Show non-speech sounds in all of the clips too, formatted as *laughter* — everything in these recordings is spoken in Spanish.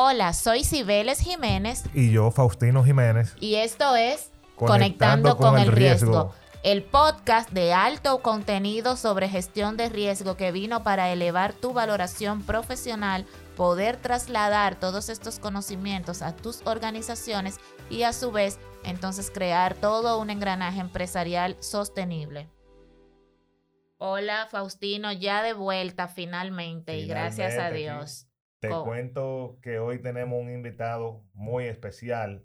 Hola, soy Cibeles Jiménez. Y yo, Faustino Jiménez. Y esto es Conectando, con, el riesgo. El podcast de alto contenido sobre gestión de riesgo que vino para elevar tu valoración profesional, poder trasladar todos estos conocimientos a tus organizaciones y a su vez entonces crear todo un engranaje empresarial sostenible. Hola Faustino, ya de vuelta finalmente, y gracias a Dios. Te cuento que hoy tenemos un invitado muy especial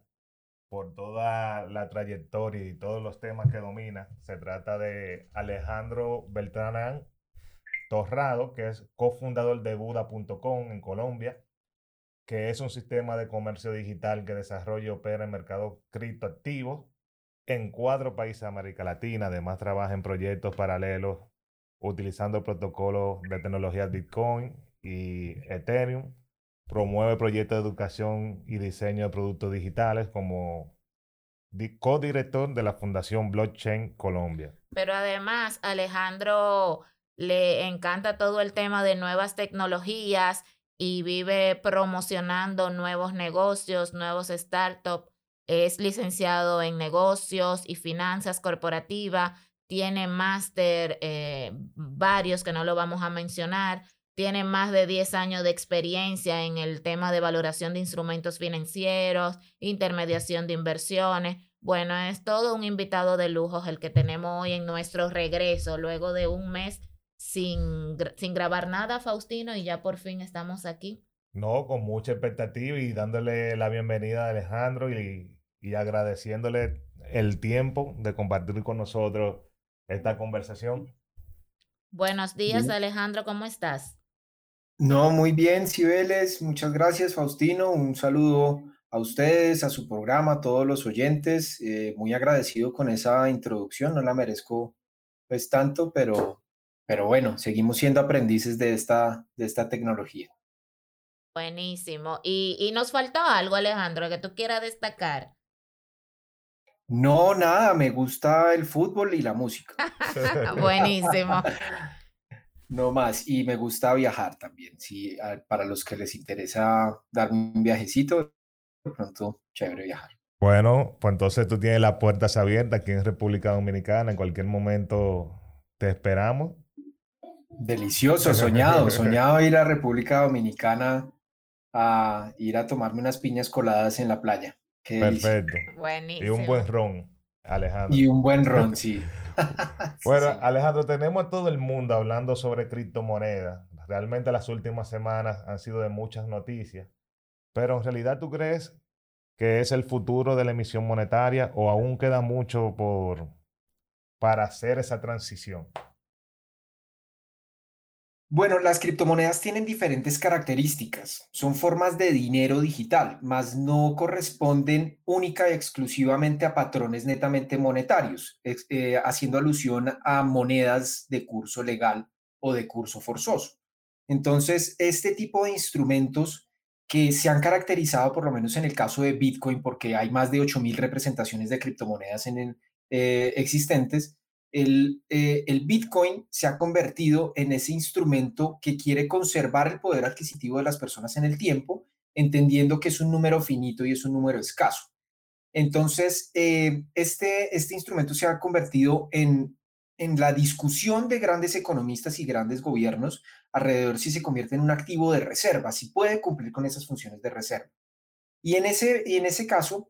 por toda la trayectoria y todos los temas que domina. Se trata de Alejandro Beltrán Torrado, que es cofundador de Buda.com en Colombia, que es un sistema de comercio digital que desarrolla y opera en mercados criptoactivos en cuatro países de América Latina. Además, trabaja en proyectos paralelos utilizando protocolos de tecnología Bitcoin y Ethereum. Promueve proyectos de educación y diseño de productos digitales como co-director de la Fundación Blockchain Colombia. Pero además, Alejandro le encanta todo el tema de nuevas tecnologías y vive promocionando nuevos negocios, nuevos startups. Es licenciado en negocios y finanzas corporativas. Tiene máster, eh, varios que no lo vamos a mencionar tiene más de 10 años de experiencia en el tema de valoración de instrumentos financieros, intermediación de inversiones. Bueno, es todo un invitado de lujo el que tenemos hoy en nuestro regreso, luego de un mes sin, sin grabar nada, Faustino, y ya por fin estamos aquí. No, con mucha expectativa y dándole la bienvenida a Alejandro y, y agradeciéndole el tiempo de compartir con nosotros esta conversación. Buenos días, Alejandro, ¿cómo estás? No, muy bien, Cibeles. Muchas gracias, Faustino. Un saludo a ustedes, a su programa, a todos los oyentes. Eh, muy agradecido con esa introducción. No la merezco pues tanto, pero, pero bueno, seguimos siendo aprendices de esta, de esta tecnología. Buenísimo. Y, y nos faltó algo, Alejandro, que tú quieras destacar. No, nada, me gusta el fútbol y la música. *laughs* Buenísimo. *laughs* No más, y me gusta viajar también, sí, para los que les interesa dar un viajecito, de pronto, chévere viajar. Bueno, pues entonces tú tienes las puertas abiertas aquí en República Dominicana, en cualquier momento te esperamos. Delicioso, soñado, *laughs* soñado ir a República Dominicana a ir a tomarme unas piñas coladas en la playa. Perfecto. Buenísimo. Y un buen ron, Alejandro. Y un buen ron, *laughs* sí. bueno, Alejandro, tenemos a todo el mundo hablando sobre criptomonedas. Realmente las últimas semanas han sido de muchas noticias. Pero en realidad, ¿tú crees que es el futuro de la emisión monetaria o aún queda mucho por, para hacer esa transición? Bueno, las criptomonedas tienen diferentes características. Son formas de dinero digital, mas no corresponden única y exclusivamente a patrones netamente monetarios, eh, haciendo alusión a monedas de curso legal o de curso forzoso. Entonces, este tipo de instrumentos que se han caracterizado, por lo menos en el caso de Bitcoin, porque hay más de 8.000 representaciones de criptomonedas en, eh, existentes, eh, el, Bitcoin se ha convertido en ese instrumento que quiere conservar el poder adquisitivo de las personas en el tiempo, entendiendo que es un número finito y es un número escaso. Entonces, eh, este, este instrumento se ha convertido en, en la discusión de grandes economistas y grandes gobiernos alrededor si se convierte en un activo de reserva, si puede cumplir con esas funciones de reserva. Y en ese, y en ese caso,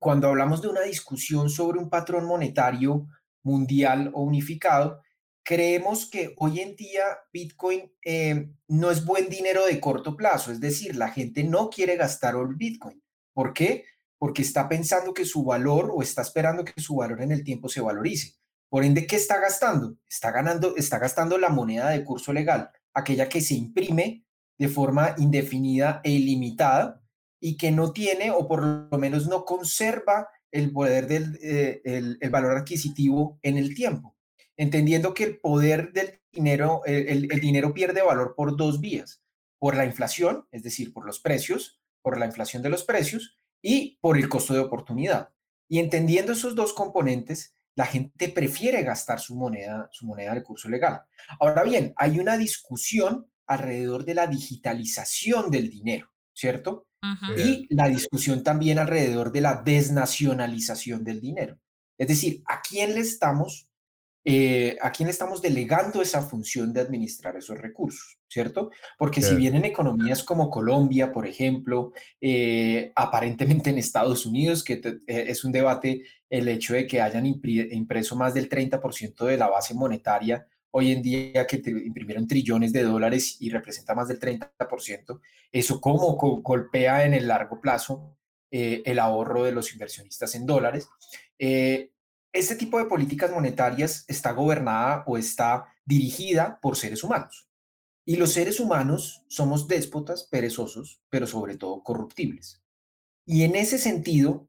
cuando hablamos de una discusión sobre un patrón monetario mundial o unificado, creemos que hoy en día Bitcoin eh, no es buen dinero de corto plazo, es decir, la gente no quiere gastar el Bitcoin. ¿Por qué? Porque está pensando que su valor o está esperando que su valor en el tiempo se valorice. Por ende, ¿qué está gastando? Está, ganando, está gastando la moneda de curso legal, aquella que se imprime de forma indefinida e ilimitada y que no tiene o por lo menos no conserva el poder del eh, el, valor adquisitivo en el tiempo, entendiendo que el poder del dinero, el, el dinero pierde valor por dos vías, por la inflación, es decir, por los precios, por la inflación de los precios y por el costo de oportunidad. Y entendiendo esos dos componentes, la gente prefiere gastar su moneda, su moneda de curso legal. Ahora bien, hay una discusión alrededor de la digitalización del dinero, ¿cierto? Y la discusión también alrededor de la desnacionalización del dinero. Es decir, ¿a quién le estamos, eh, a quién estamos delegando esa función de administrar esos recursos? ¿Cierto? Porque si bien en economías como Colombia, por ejemplo, eh, aparentemente en Estados Unidos, que eh, es un debate el hecho de que hayan impreso más del 30% de la base monetaria hoy en día que imprimieron trillones de dólares y representa más del 30%, eso cómo golpea en el largo plazo eh, el ahorro de los inversionistas en dólares. Eh, este tipo de políticas monetarias está gobernada o está dirigida por seres humanos. Y los seres humanos somos déspotas, perezosos, pero sobre todo corruptibles. Y en ese sentido,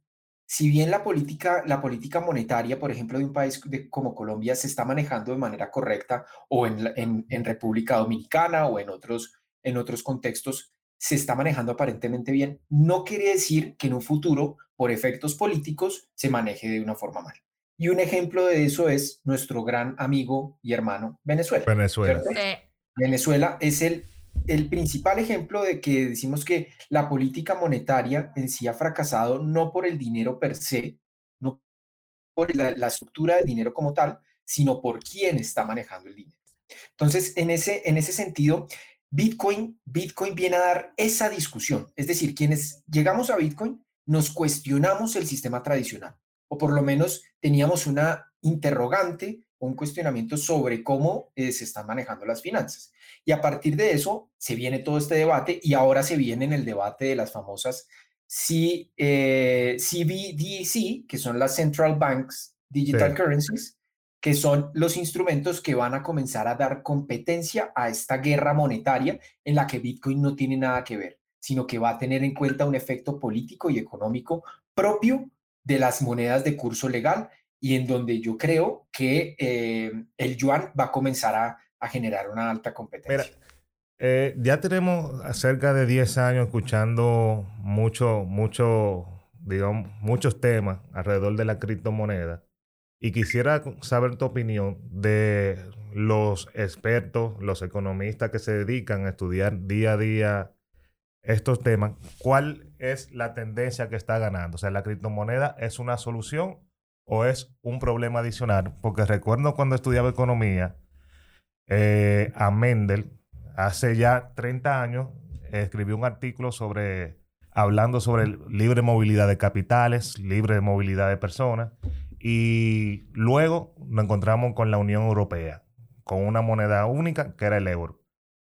si bien la política, la política monetaria, por ejemplo, de un país como Colombia se está manejando de manera correcta, o en, en, República Dominicana o en otros, en otros contextos, se está manejando aparentemente bien, no quiere decir que en un futuro, por efectos políticos, se maneje de una forma mal. Y un ejemplo de eso es nuestro gran amigo y hermano Venezuela. Venezuela. Venezuela es el el principal ejemplo de que decimos que la política monetaria en sí ha fracasado no por el dinero per se, no por la, estructura del dinero como tal, sino por quién está manejando el dinero. Entonces, en ese, en ese sentido, Bitcoin, Bitcoin viene a dar esa discusión. Es decir, quienes llegamos a Bitcoin nos cuestionamos el sistema tradicional, o por lo menos teníamos una interrogante un cuestionamiento sobre cómo eh, se están manejando las finanzas. Y a partir de eso se viene todo este debate y ahora se viene en el debate de las famosas C, eh, CBDC, que son las Central Banks Digital Currencies, que son los instrumentos que van a comenzar a dar competencia a esta guerra monetaria en la que Bitcoin no tiene nada que ver, sino que va a tener en cuenta un efecto político y económico propio de las monedas de curso legal y en donde yo creo que eh, el yuan va a comenzar a, generar una alta competencia. Eh, ya tenemos cerca de 10 años escuchando mucho, mucho, digamos, muchos temas alrededor de la criptomoneda y quisiera saber tu opinión de los expertos, los economistas que se dedican a estudiar día a día estos temas. ¿Cuál es la tendencia que está ganando? O sea, ¿la criptomoneda es una solución o es un problema adicional? Porque recuerdo cuando estudiaba economía, eh, a Mendel, hace ya 30 años, escribió un artículo sobre, hablando sobre libre movilidad de capitales, libre movilidad de personas, y luego nos encontramos con la Unión Europea, con una moneda única que era el euro.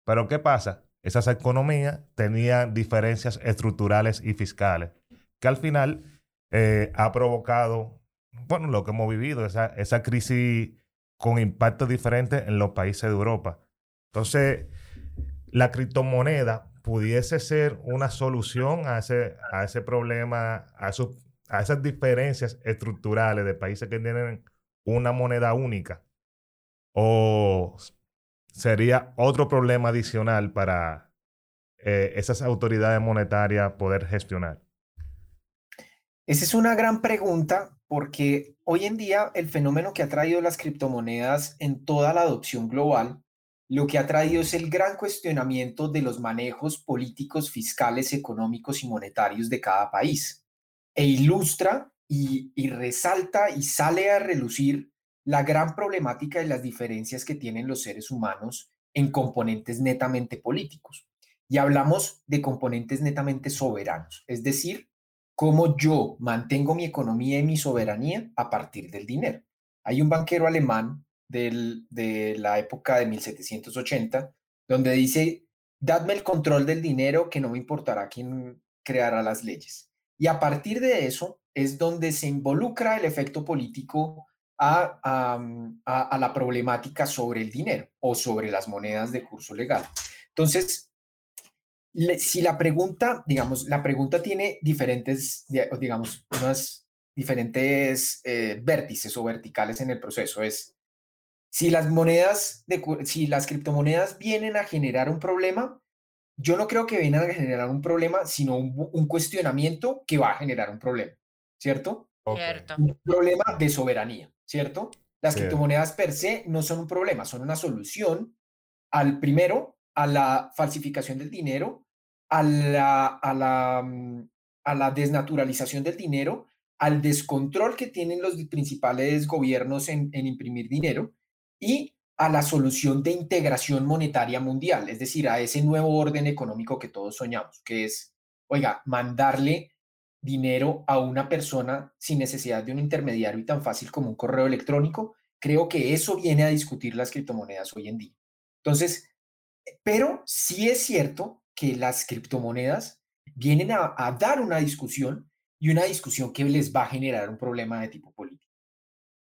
Pero ¿qué pasa? Esas economías tenían diferencias estructurales y fiscales, que al final eh, ha provocado bueno, lo que hemos vivido, esa, esa crisis con impactos diferentes en los países de Europa. Entonces, la criptomoneda pudiese ser una solución a ese, a ese problema, a, a esas diferencias estructurales de países que tienen una moneda única. O sería otro problema adicional para eh, esas autoridades monetarias poder gestionar. Esa es una gran pregunta porque hoy en día el fenómeno que ha traído las criptomonedas en toda la adopción global, lo que ha traído es el gran cuestionamiento de los manejos políticos, fiscales, económicos y monetarios de cada país. E ilustra y, resalta y sale a relucir la gran problemática de las diferencias que tienen los seres humanos en componentes netamente políticos. Y hablamos de componentes netamente soberanos, es decir, cómo yo mantengo mi economía y mi soberanía a partir del dinero. Hay un banquero alemán de la época de 1780 donde dice, dadme el control del dinero que no me importará quién creará las leyes. Y a partir de eso es donde se involucra el efecto político a, a, la problemática sobre el dinero o sobre las monedas de curso legal. Entonces, si la pregunta, digamos, la pregunta tiene diferentes, digamos, unas diferentes eh, vértices o verticales en el proceso. Es si las monedas, de, si las criptomonedas vienen a generar un problema, yo no creo que vengan a generar un problema, sino un, cuestionamiento que va a generar un problema, ¿cierto? Cierto. Un problema de soberanía, ¿cierto? Las criptomonedas per se no son un problema, son una solución al primero, a la falsificación del dinero a la, a la, mm, a la desnaturalización del dinero, al descontrol que tienen los principales gobiernos en, en imprimir dinero y a la solución de integración monetaria mundial, es decir, a ese nuevo orden económico que todos soñamos, que es, oiga, mandarle dinero a una persona sin necesidad de un intermediario y tan fácil como un correo electrónico, creo que eso viene a discutir las criptomonedas hoy en día. Entonces, pero sí es cierto que las criptomonedas vienen a, dar una discusión y una discusión que les va a generar un problema de tipo político.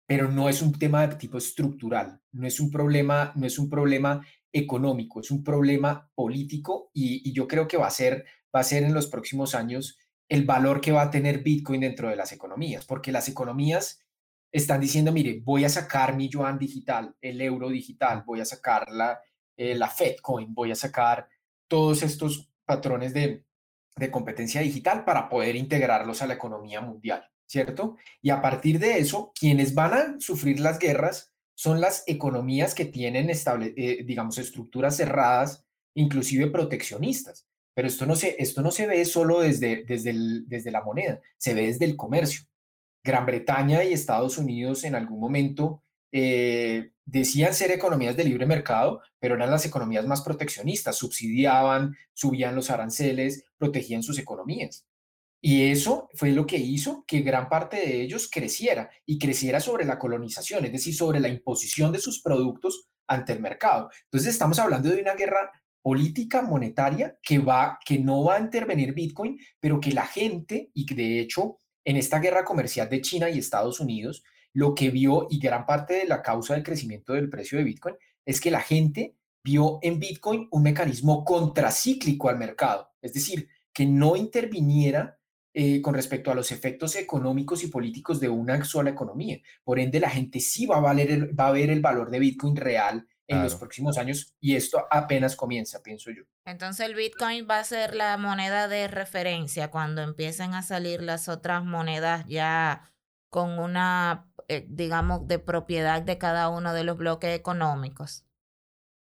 Pero no es un tema de tipo estructural, no es un problema, no es un problema económico, es un problema político y, yo creo que va a ser, va a ser en los próximos años el valor que va a tener Bitcoin dentro de las economías, porque las economías están diciendo, mire, voy a sacar mi yuan digital, el euro digital, voy a sacar la, eh, la Fedcoin, voy a sacar todos estos patrones de, competencia digital para poder integrarlos a la economía mundial. ¿cierto? Y a partir de eso, quienes van a sufrir las guerras son las economías que tienen, eh, digamos, estructuras cerradas, inclusive proteccionistas. Pero esto no se, esto no se ve solo desde, desde, desde la moneda, se ve desde el comercio. Gran Bretaña y Estados Unidos en algún momento eh, decían ser economías de libre mercado, pero eran las economías más proteccionistas, subsidiaban, subían los aranceles, protegían sus economías. Y eso fue lo que hizo que gran parte de ellos creciera y creciera sobre la colonización, es decir, sobre la imposición de sus productos ante el mercado. Entonces estamos hablando de una guerra política monetaria que va que no va a intervenir Bitcoin, pero que la gente y de hecho en esta guerra comercial de China y Estados Unidos lo que vio y gran parte de la causa del crecimiento del precio de Bitcoin es que la gente vio en Bitcoin un mecanismo contracíclico al mercado, es decir, que no interviniera eh, con respecto a los efectos económicos y políticos de una sola economía. Por ende, la gente sí va a, valer va a ver el valor de Bitcoin real en los próximos años y esto apenas comienza, pienso yo. Entonces el Bitcoin va a ser la moneda de referencia cuando empiecen a salir las otras monedas ya con una, eh, digamos, de propiedad de cada uno de los bloques económicos.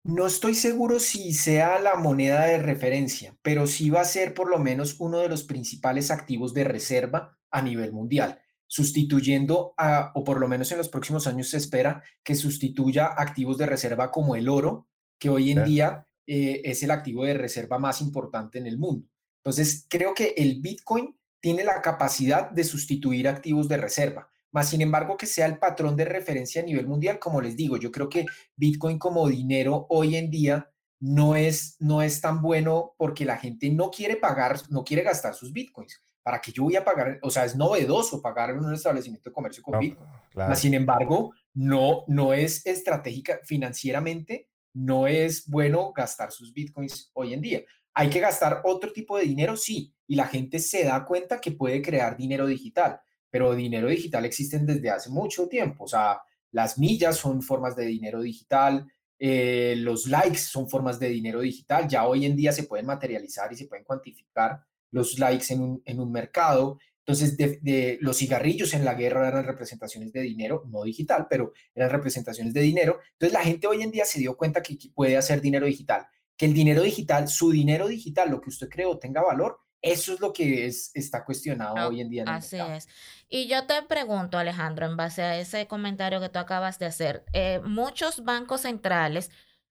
No estoy seguro si sea la moneda de referencia, pero sí va a ser por lo menos uno de los principales activos de reserva a nivel mundial, sustituyendo a, o por lo menos en los próximos años se espera que sustituya activos de reserva como el oro, que hoy en día eh, es el activo de reserva más importante en el mundo. Entonces, creo que el Bitcoin tiene la capacidad de sustituir activos de reserva. Más sin embargo, que sea el patrón de referencia a nivel mundial, como les digo, yo creo que Bitcoin como dinero hoy en día no es, no es tan bueno porque la gente no quiere pagar, no quiere gastar sus Bitcoins. ¿Para que yo voy a pagar? O sea, es novedoso pagar en un establecimiento de comercio con Bitcoin. sin embargo, no, no es estratégica financieramente, no es bueno gastar sus Bitcoins hoy en día. Hay que gastar otro tipo de dinero, sí, y la gente se da cuenta que puede crear dinero digital pero dinero digital existen desde hace mucho tiempo. O sea, las millas son formas de dinero digital, eh, los likes son formas de dinero digital. Ya hoy en día se pueden materializar y se pueden cuantificar los likes en un, en un mercado. Entonces, de, los cigarrillos en la guerra eran representaciones de dinero, no digital, pero eran representaciones de dinero. Entonces, la gente hoy en día se dio cuenta que puede hacer dinero digital, que el dinero digital, su dinero digital, lo que usted creó, tenga valor eso es lo que es, está cuestionado hoy en día. En así es. Y yo te pregunto, Alejandro, en base a ese comentario que tú acabas de hacer, eh, muchos bancos centrales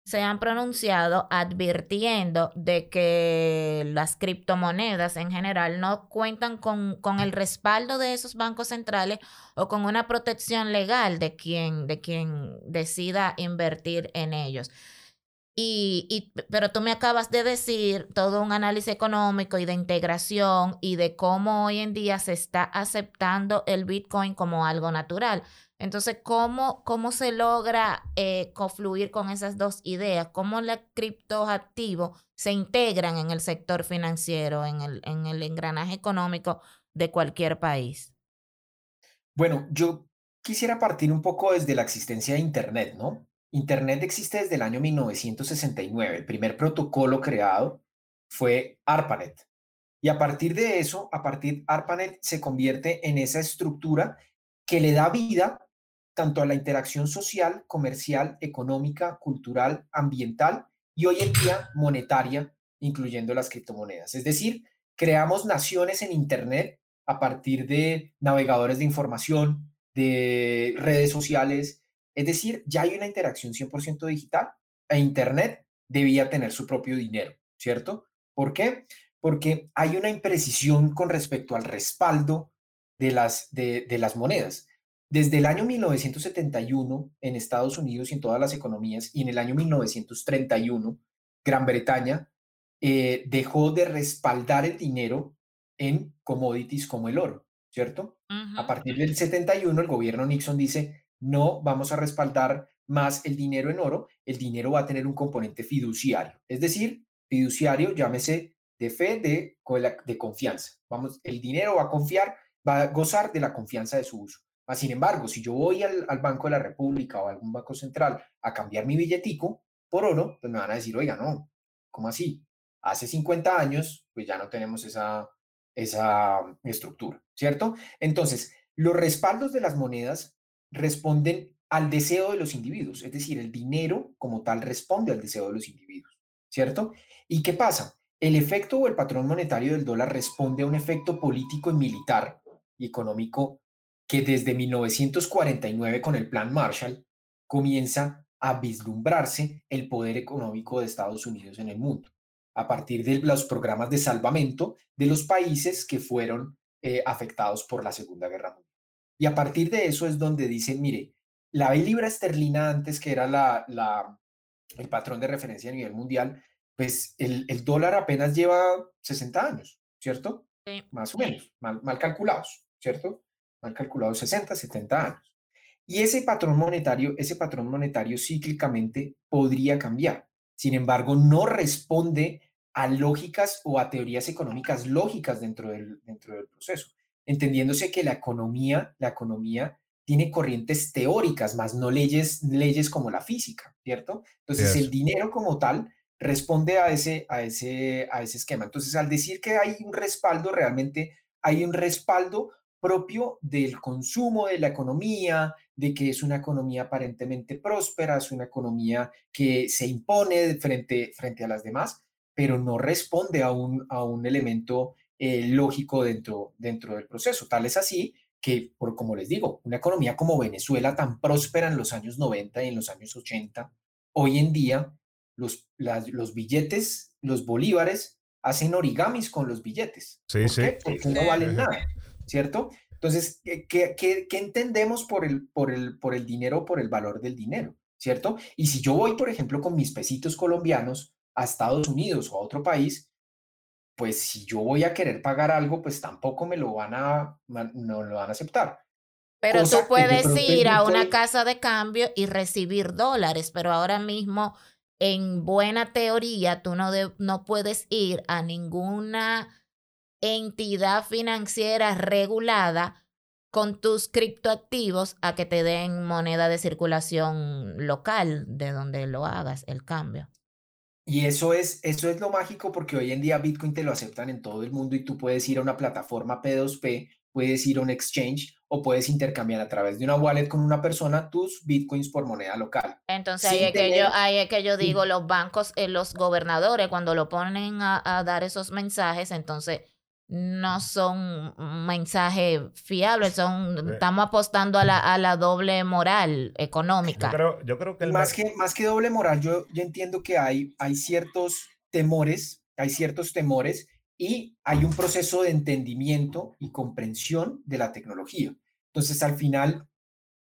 se han pronunciado advirtiendo de que las criptomonedas en general no cuentan con, con, el respaldo de esos bancos centrales o con una protección legal de quien, de quien decida invertir en ellos. Y, pero tú me acabas de decir todo un análisis económico y de integración y de cómo hoy en día se está aceptando el Bitcoin como algo natural. Entonces, ¿cómo, cómo se logra eh, confluir con esas dos ideas? ¿Cómo los criptoactivos se integran en el sector financiero, en el, en el engranaje económico de cualquier país? Bueno, yo quisiera partir un poco desde la existencia de Internet, ¿no? Internet existe desde el año 1969. El primer protocolo creado fue ARPANET. Y a partir de eso, a partir ARPANET se convierte en esa estructura que le da vida tanto a la interacción social, comercial, económica, cultural, ambiental y hoy en día monetaria incluyendo las criptomonedas. Es decir, creamos naciones en Internet a partir de navegadores de información, de redes sociales. Es decir, ya hay una interacción 100% digital e Internet debía tener su propio dinero, ¿cierto? ¿Por qué? Porque hay una imprecisión con respecto al respaldo de las, de, las monedas. Desde el año 1971 en Estados Unidos y en todas las economías y en el año 1931 Gran Bretaña eh, dejó de respaldar el dinero en commodities como el oro, ¿cierto? A partir del 71 el gobierno Nixon dice, no vamos a respaldar más el dinero en oro, el dinero va a tener un componente fiduciario, es decir, fiduciario, llámese de fe, de, de confianza. Vamos, el dinero va a confiar, va a gozar de la confianza de su uso. Sin embargo, si yo voy al, Banco de la República o a algún banco central a cambiar mi billetico por oro, pues me van a decir, oiga, no, ¿cómo así? Hace 50 años, pues ya no tenemos esa, esa estructura, ¿cierto? Entonces, los respaldos de las monedas responden al deseo de los individuos, es decir, el dinero como tal responde al deseo de los individuos, ¿cierto? ¿Y qué pasa? El efecto o el patrón monetario del dólar responde a un efecto político y militar y económico que desde 1949 con el Plan Marshall comienza a vislumbrarse el poder económico de Estados Unidos en el mundo, a partir de los programas de salvamento de los países que fueron eh, afectados por la Segunda Guerra Mundial. Y a partir de eso es donde dicen, mire, la libra esterlina antes, que era la, la, el patrón de referencia a nivel mundial, pues el, el dólar apenas lleva 60 años, ¿cierto? Más o menos, mal, mal calculados, ¿cierto? Mal calculados 60, 70 años. Y ese patrón monetario, ese patrón monetario cíclicamente podría cambiar. Sin embargo, no responde a lógicas o a teorías económicas lógicas dentro del, dentro del proceso, entendiéndose que la economía, la economía tiene corrientes teóricas, más no leyes, leyes como la física, ¿cierto? Entonces, el dinero como tal responde a ese, a, ese, a ese esquema. Entonces, al decir que hay un respaldo, realmente hay un respaldo propio del consumo, de la economía, de que es una economía aparentemente próspera, es una economía que se impone frente, frente a las demás, pero no responde a un, a un elemento eh, lógico dentro, dentro del proceso. Tal es así que, por como les digo, una economía como Venezuela tan próspera en los años 90 y en los años 80, hoy en día los, los billetes, los bolívares, hacen origamis con los billetes. Sí, sí. Porque no valen nada, ¿cierto? Entonces, ¿qué, qué, qué entendemos por el, por, el, por el dinero, por el valor del dinero? ¿Cierto? Y si yo voy, por ejemplo, con mis pesitos colombianos a Estados Unidos o a otro país, pues si yo voy a querer pagar algo, pues tampoco me lo van a, no lo van a aceptar. Pero tú puedes ir a una casa de cambio y recibir dólares, pero ahora mismo, en buena teoría, tú no, no puedes ir a ninguna entidad financiera regulada con tus criptoactivos a que te den moneda de circulación local de donde lo hagas el cambio. Y eso es, eso es lo mágico porque hoy en día Bitcoin te lo aceptan en todo el mundo y tú puedes ir a una plataforma P2P, puedes ir a un exchange o puedes intercambiar a través de una wallet con una persona tus Bitcoins por moneda local. Entonces ahí es, que yo, ahí es que yo digo, los bancos, eh, los gobernadores, cuando lo ponen a, a dar esos mensajes, entonces no son mensajes fiables, son, estamos apostando a la, a la doble moral económica. Yo creo, que más, que más que doble moral, yo, yo entiendo que hay, hay ciertos temores, hay ciertos temores y hay un proceso de entendimiento y comprensión de la tecnología. Entonces, al final,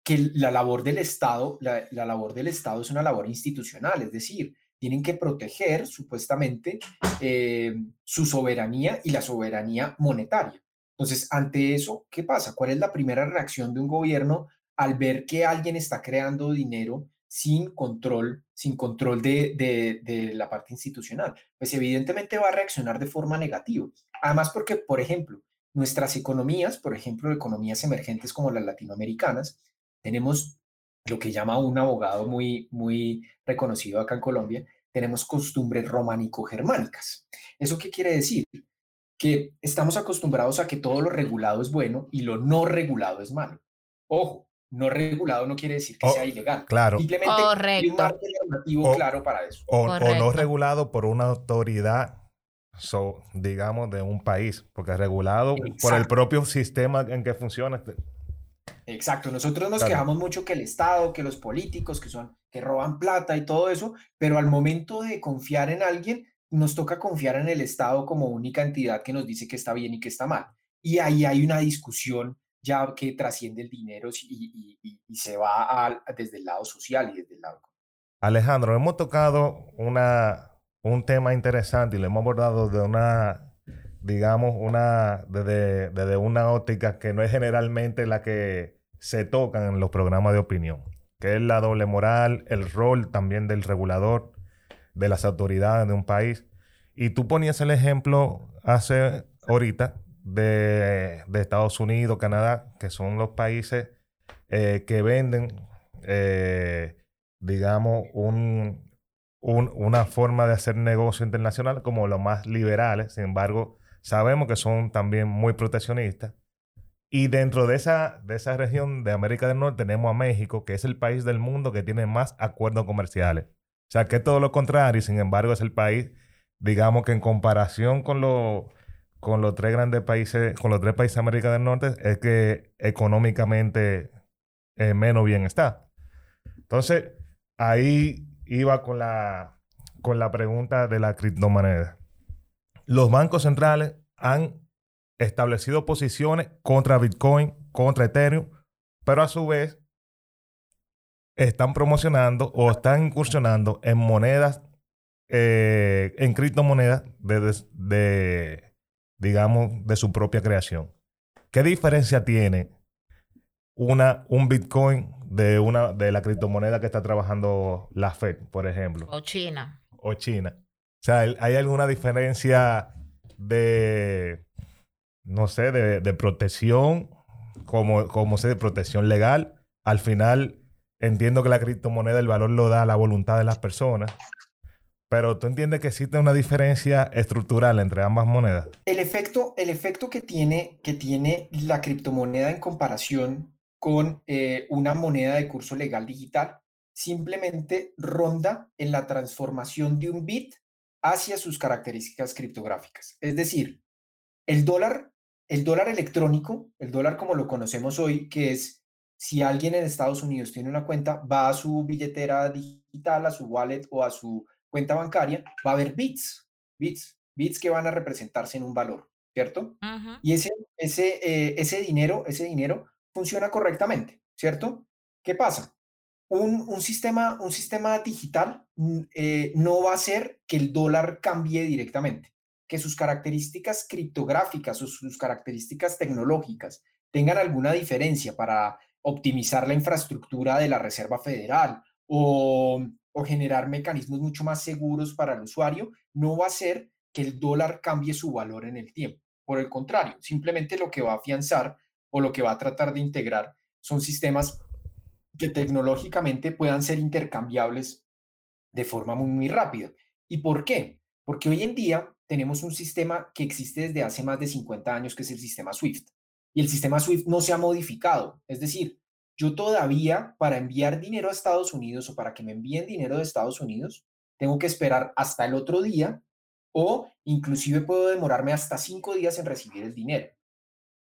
que la labor del Estado, la, la labor del Estado es una labor institucional, es decir, tienen que proteger supuestamente eh, su soberanía y la soberanía monetaria. Entonces, ante eso, ¿qué pasa? ¿Cuál es la primera reacción de un gobierno al ver que alguien está creando dinero sin control, sin control de, de, la parte institucional? Pues evidentemente va a reaccionar de forma negativa. Además, porque, por ejemplo, nuestras economías, por ejemplo, economías emergentes como las latinoamericanas, tenemos lo que llama un abogado muy, muy reconocido acá en Colombia, tenemos costumbres románico-germánicas. ¿Eso qué quiere decir? Que estamos acostumbrados a que todo lo regulado es bueno y lo no regulado es malo. Ojo, no regulado no quiere decir que oh, sea ilegal. Claro. Simplemente hay un marco normativo claro para eso. O, no regulado por una autoridad digamos, de un país, porque es regulado por el propio sistema en que funciona. Exacto, nosotros nos quejamos mucho que el Estado, que los políticos, que son, que roban plata y todo eso, pero al momento de confiar en alguien, nos toca confiar en el Estado como única entidad que nos dice que está bien y que está mal. Y ahí hay una discusión ya que trasciende el dinero y, y, se va desde el lado social y desde el lado. Alejandro, hemos tocado una, un tema interesante y lo hemos abordado de una, digamos, una, desde, desde una óptica que no es generalmente la que se tocan en los programas de opinión, que es la doble moral, el rol también del regulador, de las autoridades de un país. Y tú ponías el ejemplo hace ahorita de, Estados Unidos, Canadá, que son los países eh, que venden, eh, digamos, un, una forma de hacer negocio internacional como los más liberales. Sin embargo, sabemos que son también muy proteccionistas. Y dentro de esa, de esa región de América del Norte tenemos a México, que es el país del mundo que tiene más acuerdos comerciales. O sea, que es todo lo contrario, sin embargo, es el país, digamos que en comparación con los con los tres grandes países, con los tres países de América del Norte, es que económicamente eh, menos bien está. Entonces, ahí iba con la, con la pregunta de la criptomoneda. Los bancos centrales han establecido posiciones contra Bitcoin, contra Ethereum, pero a su vez están promocionando o están incursionando en monedas, eh, en criptomonedas de digamos, de su propia creación. ¿Qué diferencia tiene una, un Bitcoin de, una, de la criptomoneda que está trabajando la Fed, por ejemplo? O China. O China. O sea, ¿hay alguna diferencia de, no sé, de, protección, como, como sé, de protección legal? Al final, entiendo que la criptomoneda, el valor lo da la voluntad de las personas. Pero tú entiendes que existe una diferencia estructural entre ambas monedas. El efecto, el efecto que, tiene, que tiene la criptomoneda en comparación con eh, una moneda de curso legal digital simplemente ronda en la transformación de un bit hacia sus características criptográficas. Es decir, el dólar, el dólar electrónico, el dólar como lo conocemos hoy, que es si alguien en Estados Unidos tiene una cuenta, va a su billetera digital, a su wallet o a su cuenta bancaria, va a haber bits, bits, bits que van a representarse en un valor, ¿cierto? Y ese, ese, eh, ese dinero, ese dinero funciona correctamente, ¿cierto? ¿Qué pasa? Un, un sistema, un sistema digital mm, eh, no va a hacer que el dólar cambie directamente, que sus características criptográficas o sus características tecnológicas tengan alguna diferencia para optimizar la infraestructura de la Reserva Federal o o generar mecanismos mucho más seguros para el usuario, no va a ser que el dólar cambie su valor en el tiempo. Por el contrario, simplemente lo que va a afianzar o lo que va a tratar de integrar son sistemas que tecnológicamente puedan ser intercambiables de forma muy, muy rápida. ¿Y por qué? Porque hoy en día tenemos un sistema que existe desde hace más de 50 años, que es el sistema SWIFT. Y el sistema SWIFT no se ha modificado. Es decir, yo todavía para enviar dinero a Estados Unidos o para que me envíen dinero de Estados Unidos, tengo que esperar hasta el otro día o inclusive puedo demorarme hasta cinco días en recibir el dinero.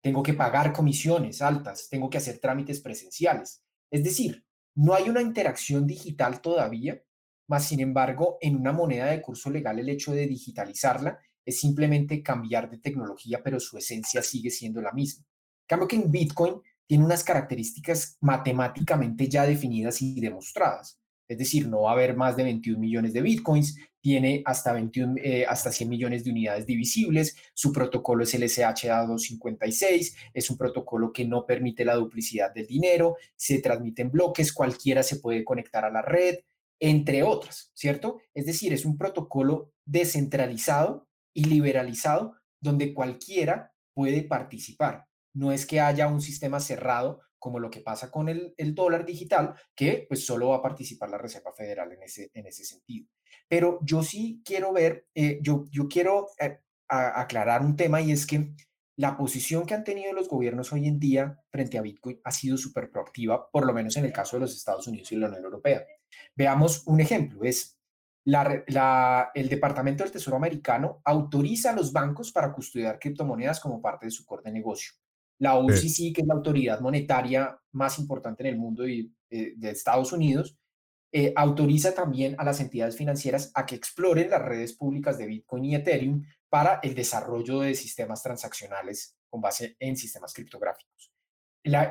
Tengo que pagar comisiones altas, tengo que hacer trámites presenciales. Es decir, no hay una interacción digital todavía, más sin embargo, en una moneda de curso legal el hecho de digitalizarla es simplemente cambiar de tecnología, pero su esencia sigue siendo la misma. cambio que en Bitcoin tiene unas características matemáticamente ya definidas y demostradas. Es decir, no va a haber más de 21 millones de bitcoins, tiene hasta, 21, eh, hasta 100 millones de unidades divisibles, su protocolo es el SHA-256, es un protocolo que no permite la duplicidad del dinero, se transmite en bloques, cualquiera se puede conectar a la red, entre otras, ¿cierto? Es decir, es un protocolo descentralizado y liberalizado donde cualquiera puede participar no es que haya un sistema cerrado como lo que pasa con el, dólar digital, que pues solo va a participar la Reserva Federal en ese, en ese sentido. Pero yo sí quiero ver, eh, yo, yo quiero eh, aclarar un tema y es que la posición que han tenido los gobiernos hoy en día frente a Bitcoin ha sido súper proactiva, por lo menos en el caso de los Estados Unidos y la Unión Europea. Veamos un ejemplo, es el Departamento del Tesoro americano autoriza a los bancos para custodiar criptomonedas como parte de su core de negocio. La OCC, que es la autoridad monetaria más importante en el mundo y, eh, de Estados Unidos, eh, autoriza también a las entidades financieras a que exploren las redes públicas de Bitcoin y Ethereum para el desarrollo de sistemas transaccionales con base en sistemas criptográficos.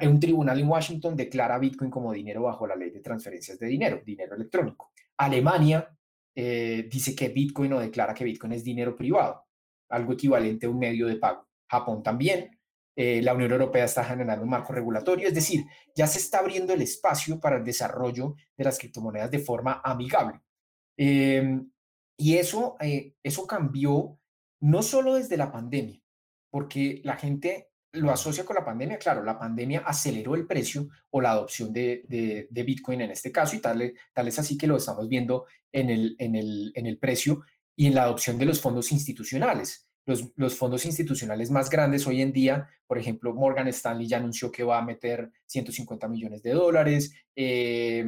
un tribunal en Washington declara Bitcoin como dinero bajo la ley de transferencias de dinero, dinero electrónico. Alemania eh, dice que Bitcoin o declara que Bitcoin es dinero privado, algo equivalente a un medio de pago. Japón también. Eh, la Unión Europea está generando un marco regulatorio, es decir, ya se está abriendo el espacio para el desarrollo de las criptomonedas de forma amigable. Em, y eso, eh, eso cambió no solo desde la pandemia, porque la gente lo asocia con la pandemia, claro, la pandemia aceleró el precio o la adopción de, de, Bitcoin en este caso y tal, tal, es así que lo estamos viendo en el, en, el, en el precio y en la adopción de los fondos institucionales. Los, fondos institucionales más grandes hoy en día, por ejemplo, Morgan Stanley ya anunció que va a meter 150 millones de dólares, eh,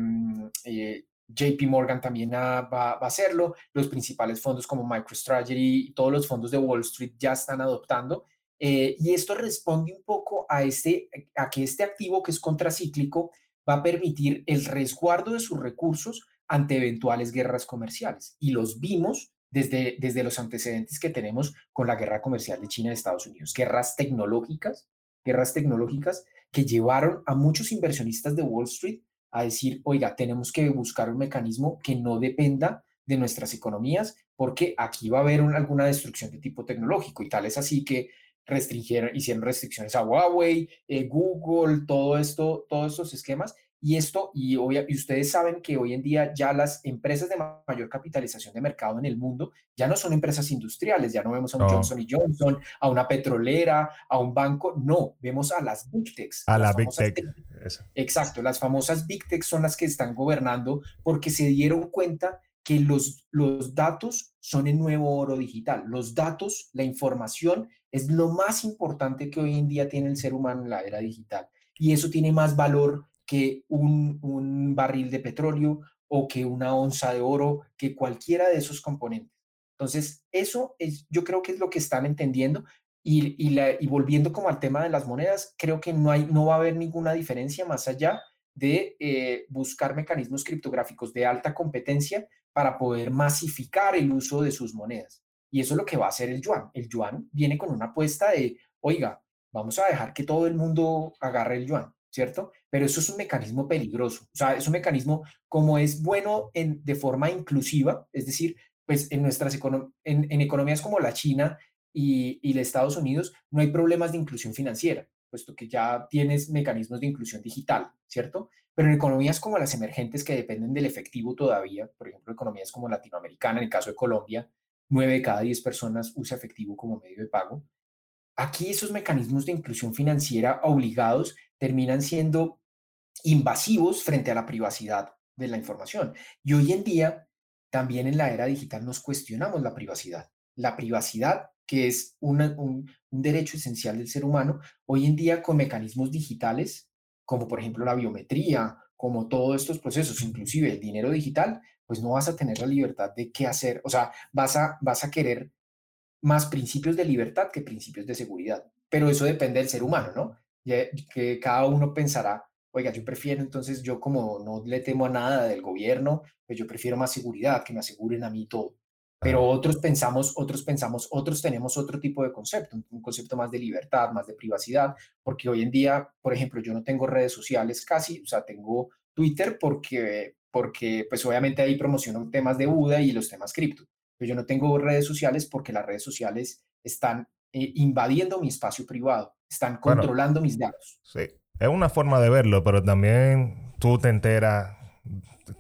eh, JP Morgan también va, a hacerlo, los principales fondos como MicroStrategy y todos los fondos de Wall Street ya están adoptando. Eh, y esto responde un poco a, este, a que este activo que es contracíclico va a permitir el resguardo de sus recursos ante eventuales guerras comerciales. Y los vimos desde, desde los antecedentes que tenemos con la guerra comercial de China y Estados Unidos. Guerras tecnológicas, guerras tecnológicas que llevaron a muchos inversionistas de Wall Street a decir, oiga, tenemos que buscar un mecanismo que no dependa de nuestras economías, porque aquí va a haber alguna destrucción de tipo tecnológico y tal es así que restringieron, hicieron restricciones a Huawei, eh, Google, todo esto, todos estos esquemas. Y esto, y, y ustedes saben que hoy en día ya las empresas de mayor capitalización de mercado en el mundo ya no son empresas industriales, ya no vemos a un Johnson y Johnson, a una petrolera, a un banco, no, vemos a las Big Techs. A la Big Tech. Exacto, las famosas Big Techs son las que están gobernando porque se dieron cuenta que los, los datos son el nuevo oro digital. Los datos, la información es lo más importante que hoy en día tiene el ser humano en la era digital. Y eso tiene más valor que un, barril de petróleo o que una onza de oro, que cualquiera de esos componentes. Entonces, eso es, yo creo que es lo que están entendiendo. Y, y, volviendo como al tema de las monedas, creo que no, hay, no va a haber ninguna diferencia más allá de eh, buscar mecanismos criptográficos de alta competencia para poder masificar el uso de sus monedas. Y eso es lo que va a hacer el yuan. El yuan viene con una apuesta de, oiga, vamos a dejar que todo el mundo agarre el yuan, ¿cierto? Pero eso es un mecanismo peligroso. O sea, es un mecanismo como es bueno en, de forma inclusiva, es decir, pues en nuestras en, economías como la China y, y los Estados Unidos no hay problemas de inclusión financiera, puesto que ya tienes mecanismos de inclusión digital, ¿cierto? Pero en economías como las emergentes que dependen del efectivo todavía, por ejemplo, economías como latinoamericana, en el caso de Colombia, 9 de cada 10 personas usa efectivo como medio de pago. Aquí esos mecanismos de inclusión financiera obligados terminan siendo invasivos frente a la privacidad de la información. Y hoy en día, también en la era digital, nos cuestionamos la privacidad. La privacidad, que es un, un, derecho esencial del ser humano, hoy en día con mecanismos digitales, como por ejemplo la biometría, como todos estos procesos, inclusive el dinero digital, pues no vas a tener la libertad de qué hacer, o sea, vas a, vas a querer más principios de libertad que principios de seguridad, pero eso depende del ser humano, ¿no? Que cada uno pensará, oiga, yo prefiero entonces, yo como no le temo a nada del gobierno, pues yo prefiero más seguridad, que me aseguren a mí todo. Pero otros pensamos, otros pensamos, otros tenemos otro tipo de concepto, un concepto más de libertad, más de privacidad, porque hoy en día, por ejemplo, yo no tengo redes sociales casi, o sea, tengo Twitter porque porque pues obviamente ahí promociono temas de Buda y los temas cripto. Pero yo no tengo redes sociales porque las redes sociales están eh, invadiendo mi espacio privado, están controlando mis datos. Sí, es una forma de verlo, pero también tú te enteras,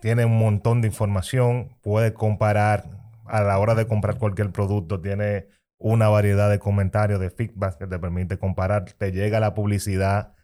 tiene un montón de información, puedes comparar a la hora de comprar cualquier producto, tiene una variedad de comentarios, de feedback que te permite comparar, te llega la publicidad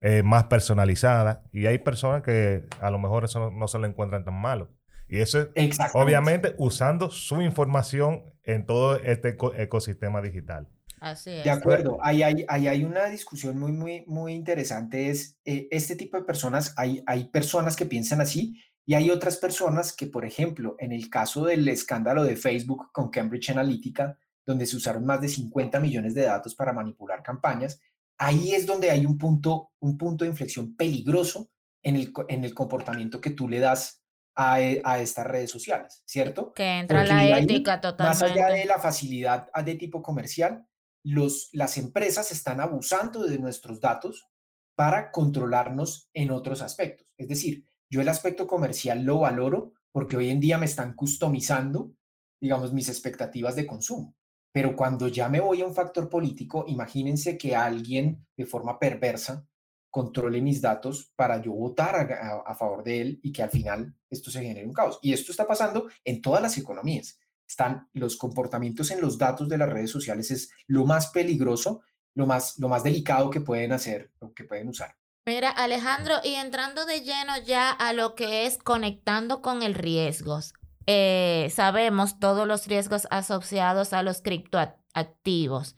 eh, más personalizada. Y hay personas que a lo mejor eso no, se lo encuentran tan malo. Y eso es obviamente usando su información en todo este ecosistema digital. Así es. De acuerdo. Ahí hay, hay una discusión muy, muy, muy interesante. Es eh, este tipo de personas, hay, hay personas que piensan así Y hay otras personas que, por ejemplo, en el caso del escándalo de Facebook con Cambridge Analytica, donde se usaron más de 50 millones de datos para manipular campañas, ahí es donde hay un punto, un punto de inflexión peligroso en el, en el comportamiento que tú le das a, e, a estas redes sociales, ¿cierto? Que entra la ética totalmente. Más allá de la facilidad de tipo comercial, los, las empresas están abusando de nuestros datos para controlarnos en otros aspectos. Es decir, yo el aspecto comercial lo valoro porque hoy en día me están customizando, digamos, mis expectativas de consumo. Pero cuando ya me voy a un factor político, imagínense que alguien de forma perversa controle mis datos para yo votar a, favor de él y que al final esto se genere un caos. Y esto está pasando en todas las economías. Están los comportamientos en los datos de las redes sociales es lo más peligroso, lo más, lo más delicado que pueden hacer o que pueden usar. Mira, Alejandro, y entrando de lleno ya a lo que es conectando con el riesgo, eh, sabemos todos los riesgos asociados a los criptoactivos.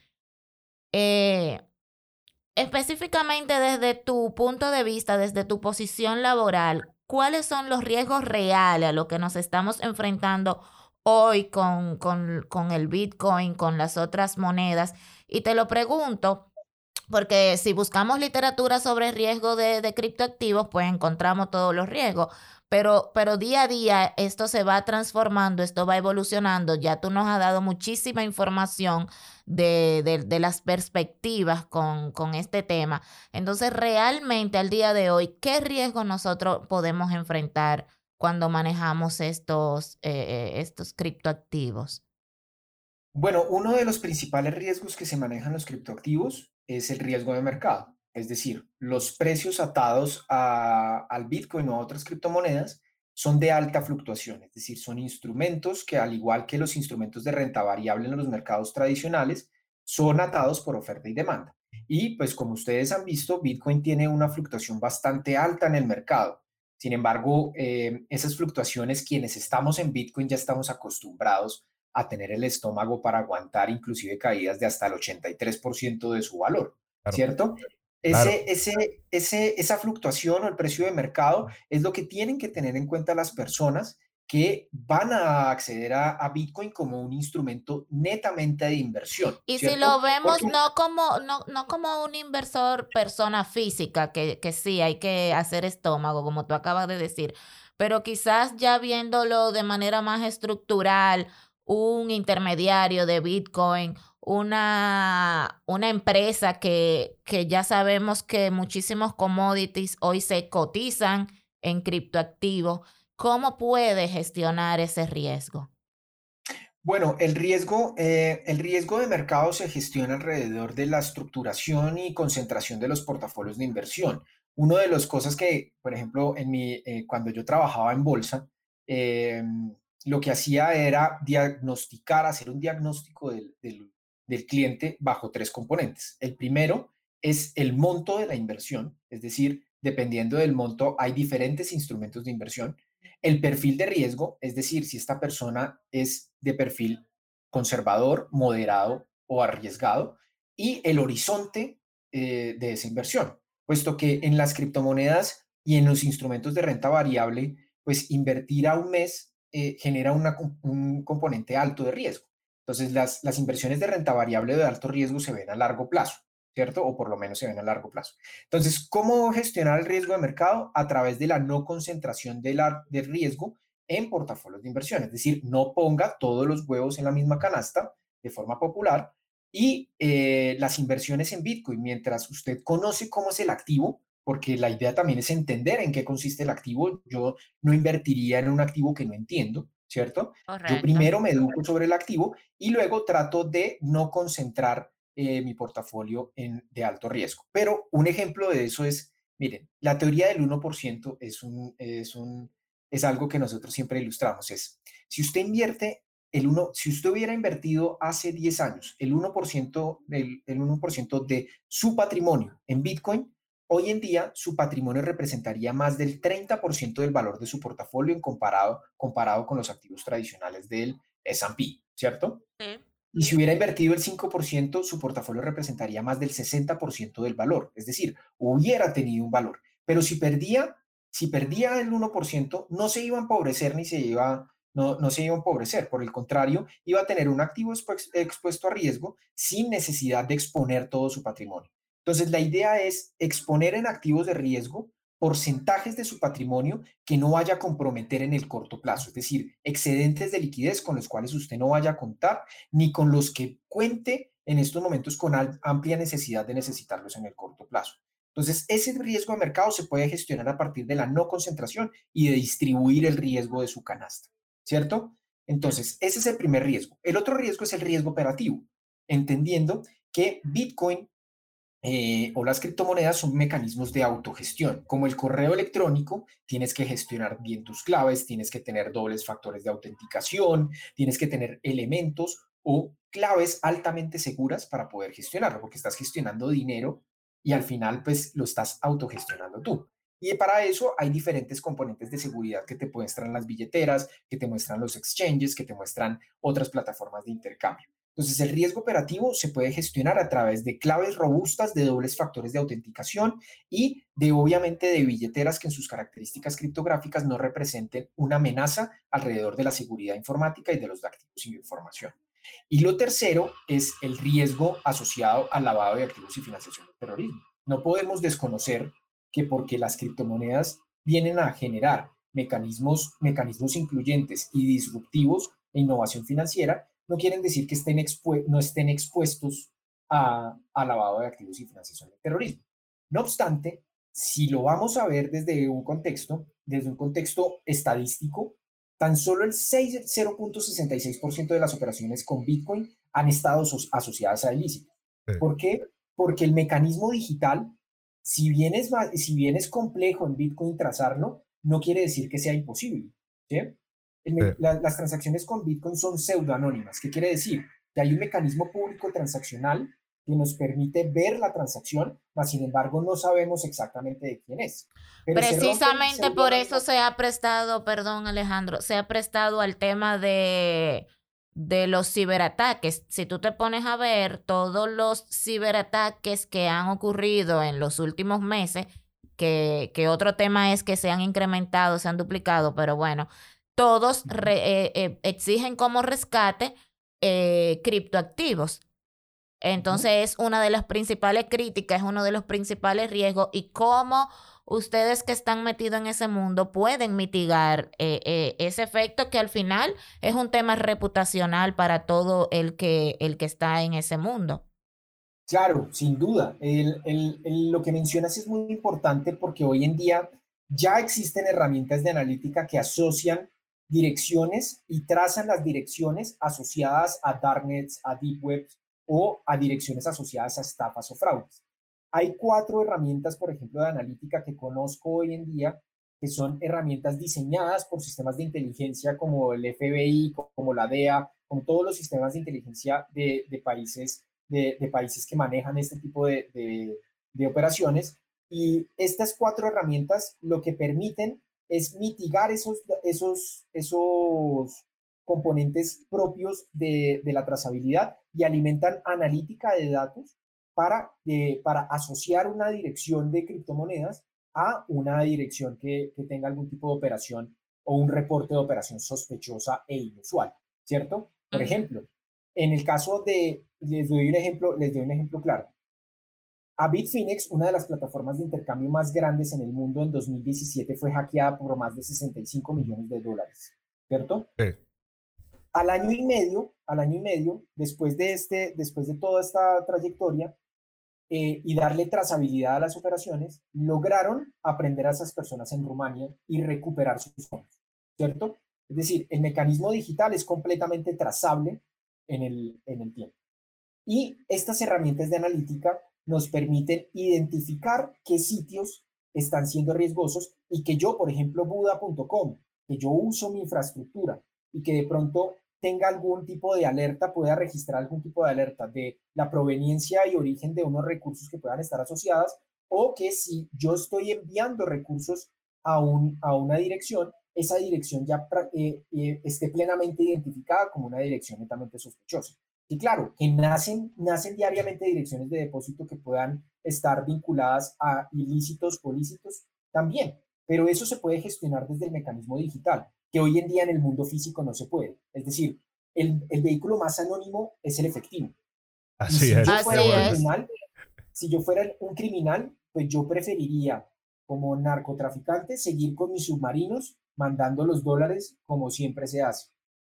Eh, específicamente desde tu punto de vista, desde tu posición laboral, ¿cuáles son los riesgos reales a los que nos estamos enfrentando hoy con, con, con el Bitcoin, con las otras monedas? Y te lo pregunto porque si buscamos literatura sobre riesgo de, de criptoactivos, pues encontramos todos los riesgos. Pero, pero día a día esto se va transformando, esto va evolucionando. Ya tú nos has dado muchísima información de, de, las perspectivas con, con, este tema. Entonces, realmente al día de hoy, ¿qué riesgo nosotros podemos enfrentar cuando manejamos estos, eh, eh, estos criptoactivos? Bueno, uno de los principales riesgos que se manejan los criptoactivos es el riesgo de mercado. Es decir, los precios atados al Bitcoin o a otras criptomonedas son de alta fluctuación, es decir, son instrumentos que al igual que los instrumentos de renta variable en los mercados tradicionales, son atados por oferta y demanda. Y pues como ustedes han visto, Bitcoin tiene una fluctuación bastante alta en el mercado. Sin embargo, eh, esas fluctuaciones, quienes estamos en Bitcoin ya estamos acostumbrados a tener el estómago para aguantar inclusive caídas de hasta el 83% de su valor, ¿cierto? Ese, ese, ese, esa fluctuación o el precio de mercado es lo que tienen que tener en cuenta las personas que van a acceder a, Bitcoin como un instrumento netamente de inversión. Y si lo vemos no, como, no, no como un inversor persona física, que, que sí hay que hacer estómago, como tú acabas de decir, pero quizás ya viéndolo de manera más estructural, un intermediario de Bitcoin, una, una empresa que, que ya sabemos que muchísimos commodities hoy se cotizan en criptoactivos, ¿cómo puede gestionar ese riesgo? Bueno, el riesgo, eh, el riesgo de mercado se gestiona alrededor de la estructuración y concentración de los portafolios de inversión. Una de las cosas que, por ejemplo, en mi, eh, cuando yo trabajaba en bolsa, eh, lo que hacía era diagnosticar, hacer un diagnóstico del, cliente bajo tres componentes. El primero es el monto de la inversión, es decir, dependiendo del monto hay diferentes instrumentos de inversión. El perfil de riesgo, es decir, si esta persona es de perfil conservador, moderado o arriesgado. Y el horizonte eh, de esa inversión, puesto que en las criptomonedas y en los instrumentos de renta variable, pues invertir a un mes eh, genera un componente alto de riesgo. Entonces, las, las inversiones de renta variable de alto riesgo se ven a largo plazo, ¿cierto? O por lo menos se ven a largo plazo. Entonces, ¿cómo gestionar el riesgo de mercado? A través de la no concentración de del riesgo en portafolios de inversión. Es decir, no ponga todos los huevos en la misma canasta de forma popular y eh, las inversiones en Bitcoin, mientras usted conoce cómo es el activo, porque la idea también es entender en qué consiste el activo. Yo no invertiría en un activo que no entiendo, ¿cierto? Yo primero me educo sobre el activo y luego trato de no concentrar eh, mi portafolio en, de alto riesgo. Pero un ejemplo de eso es, miren, la teoría del 1% es, un, es, un, es algo que nosotros siempre ilustramos. Es, si usted invierte el 1, si usted hubiera invertido hace 10 años el 1%, el, el 1 de su patrimonio en Bitcoin, Hoy en día, su patrimonio representaría más del 30% del valor de su portafolio en comparado, comparado con los activos tradicionales del S&P, ¿cierto? Y si hubiera invertido el 5%, su portafolio representaría más del 60% del valor, es decir, hubiera tenido un valor. Pero si perdía si perdía el 1%, no se iba a empobrecer ni se iba, no, no se iba a empobrecer. Por el contrario, iba a tener un activo expuesto a riesgo sin necesidad de exponer todo su patrimonio. Entonces, la idea es exponer en activos de riesgo porcentajes de su patrimonio que no vaya a comprometer en el corto plazo, es decir, excedentes de liquidez con los cuales usted no vaya a contar, ni con los que cuente en estos momentos con amplia necesidad de necesitarlos en el corto plazo. Entonces, ese riesgo de mercado se puede gestionar a partir de la no concentración y de distribuir el riesgo de su canasta, ¿cierto? Entonces, ese es el primer riesgo. El otro riesgo es el riesgo operativo, entendiendo que Bitcoin eh, o las criptomonedas son mecanismos de autogestión. Como el correo electrónico, tienes que gestionar bien tus claves, tienes que tener dobles factores de autenticación, tienes que tener elementos o claves altamente seguras para poder gestionarlo, porque estás gestionando dinero y al final pues lo estás autogestionando tú. Y para eso hay diferentes componentes de seguridad que te muestran las billeteras, que te muestran los exchanges, que te muestran otras plataformas de intercambio. Entonces, el riesgo operativo se puede gestionar a través de claves robustas de dobles factores de autenticación y de, obviamente, de billeteras que en sus características criptográficas no representen una amenaza alrededor de la seguridad informática y de los activos sin información. Y lo tercero es el riesgo asociado al lavado de activos y financiación del terrorismo. No podemos desconocer que porque las criptomonedas vienen a generar mecanismos, mecanismos incluyentes y disruptivos e innovación financiera, no quieren decir que estén no estén expuestos a, a lavado de activos y financiación del terrorismo. No obstante, si lo vamos a ver desde un contexto, desde un contexto estadístico, Tan solo el 0.66% de las operaciones con Bitcoin han estado asociadas a ilícito. ¿Por qué? Porque el mecanismo digital, si bien, es, si bien es complejo en Bitcoin trazarlo, no quiere decir que sea imposible. Las transacciones con Bitcoin son pseudoanónimas. ¿Qué quiere decir? Que hay un mecanismo público transaccional que nos permite ver la transacción, mas sin embargo no sabemos exactamente de quién es. Precisamente por eso se ha prestado, perdón Alejandro, se ha prestado al tema de, de los ciberataques. Si tú te pones a ver todos los ciberataques que han ocurrido en los últimos meses, que, que otro tema es que se han incrementado, se han duplicado, pero bueno, todos eh, eh, exigen como rescate eh, criptoactivos. Entonces es una de las principales críticas, es uno de los principales riesgos y cómo ustedes que están metidos en ese mundo pueden mitigar eh, eh, ese efecto que al final es un tema reputacional para todo el que, el que está en ese mundo. Claro, sin duda. lo que mencionas es muy importante porque hoy en día ya existen herramientas de analítica que asocian direcciones y trazan las direcciones asociadas a darknets, a deep webs, o a direcciones asociadas a estafas o fraudes. Hay cuatro herramientas, por ejemplo, de analítica que conozco hoy en día, que son herramientas diseñadas por sistemas de inteligencia como el FBI, como la DEA, como todos los sistemas de inteligencia de, países, de, países que manejan este tipo de, de operaciones. Y estas cuatro herramientas lo que permiten es mitigar esos, esos, esos componentes propios de, la trazabilidad y alimentan analítica de datos para, para asociar una dirección de criptomonedas a una dirección que, tenga algún tipo de operación o un reporte de operación sospechosa e inusual, ¿cierto? Por ejemplo, en el caso de, les doy un ejemplo, les doy un ejemplo claro. A Bitfinex, una de las plataformas de intercambio más grandes en el mundo en 2017, fue hackeada por más de 65 millones de dólares, ¿cierto? Sí. Al año y medio, al año y medio, después de, este, después de toda esta trayectoria eh, y darle trazabilidad a las operaciones, lograron aprender a esas personas en Rumania y recuperar sus fondos, ¿cierto? Es decir, el mecanismo digital es completamente trazable en el, en el tiempo. Y estas herramientas de analítica nos permiten identificar qué sitios están siendo riesgosos y que yo, por ejemplo, Buda.com, que yo uso mi infraestructura y que de pronto tenga algún tipo de alerta, pueda registrar algún tipo de alerta de la proveniencia y origen de unos recursos que puedan estar asociadas, o que si yo estoy enviando recursos a, un, a una dirección, esa dirección ya eh, eh, esté plenamente identificada como una dirección netamente sospechosa. Y claro, que nacen, nacen diariamente direcciones de depósito que puedan estar vinculadas a ilícitos o lícitos también. pero eso se puede gestionar desde el mecanismo digital, que hoy en día en el mundo físico no se puede. Es decir, el, el vehículo más anónimo es el efectivo. Así si es. Yo Así fuera un es. criminal, si yo fuera un criminal, pues yo preferiría como narcotraficante seguir con mis submarinos mandando los dólares como siempre se hace.